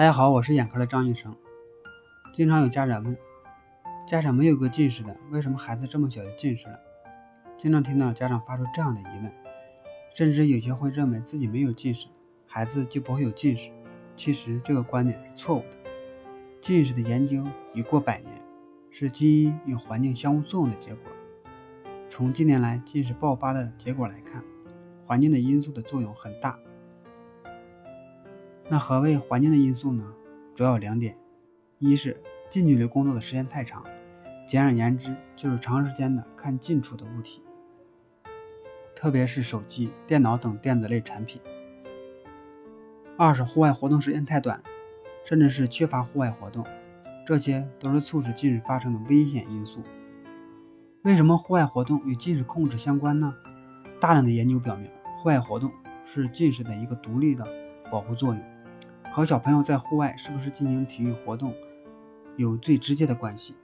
大家好，我是眼科的张医生。经常有家长问，家长没有个近视的，为什么孩子这么小就近视了？经常听到家长发出这样的疑问，甚至有些会认为自己没有近视，孩子就不会有近视。其实这个观点是错误的。近视的研究已过百年，是基因与环境相互作用的结果。从近年来近视爆发的结果来看，环境的因素的作用很大。那何谓环境的因素呢？主要有两点：一是近距离工作的时间太长，简而言之就是长时间的看近处的物体，特别是手机、电脑等电子类产品；二是户外活动时间太短，甚至是缺乏户外活动，这些都是促使近视发生的危险因素。为什么户外活动与近视控制相关呢？大量的研究表明，户外活动是近视的一个独立的保护作用。和小朋友在户外是不是进行体育活动有最直接的关系，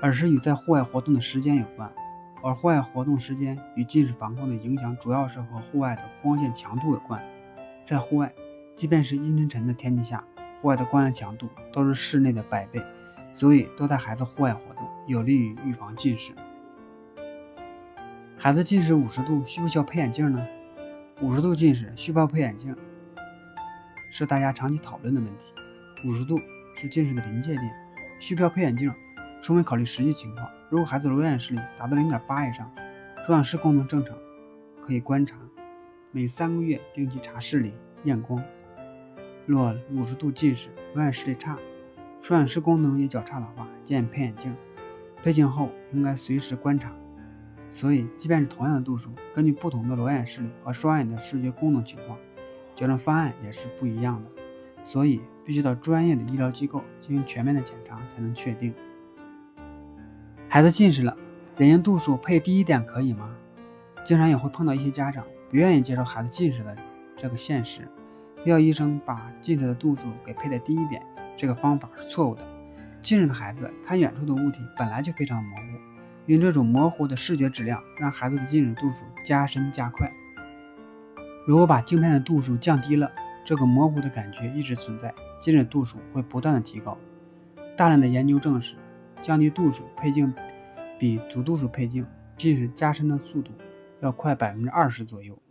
而是与在户外活动的时间有关。而户外活动时间与近视防控的影响，主要是和户外的光线强度有关。在户外，即便是阴沉沉的天气下，户外的光线强度都是室内的百倍，所以多带孩子户外活动，有利于预防近视。孩子近视五十度，需不需要配眼镜呢？五十度近视需不需要配眼镜？是大家长期讨论的问题。五十度是近视的临界点，需不需要配眼镜？充分考虑实际情况。如果孩子裸眼视力达到零点八以上，双眼视功能正常，可以观察，每三个月定期查视力验光。若五十度近视，裸眼视力差，双眼视功能也较差的话，建议配眼镜。配镜后应该随时观察。所以，即便是同样的度数，根据不同的裸眼视力和双眼的视觉功能情况。矫正方案也是不一样的，所以必须到专业的医疗机构进行全面的检查才能确定。孩子近视了，眼睛度数配低一点可以吗？经常也会碰到一些家长不愿意接受孩子近视的这个现实，要医生把近视的度数给配的低一点，这个方法是错误的。近视的孩子看远处的物体本来就非常模糊，用这种模糊的视觉质量让孩子的近视度数加深加快。如果把镜片的度数降低了，这个模糊的感觉一直存在，近视度数会不断的提高。大量的研究证实，降低度数配镜比足度数配镜近视加深的速度要快百分之二十左右。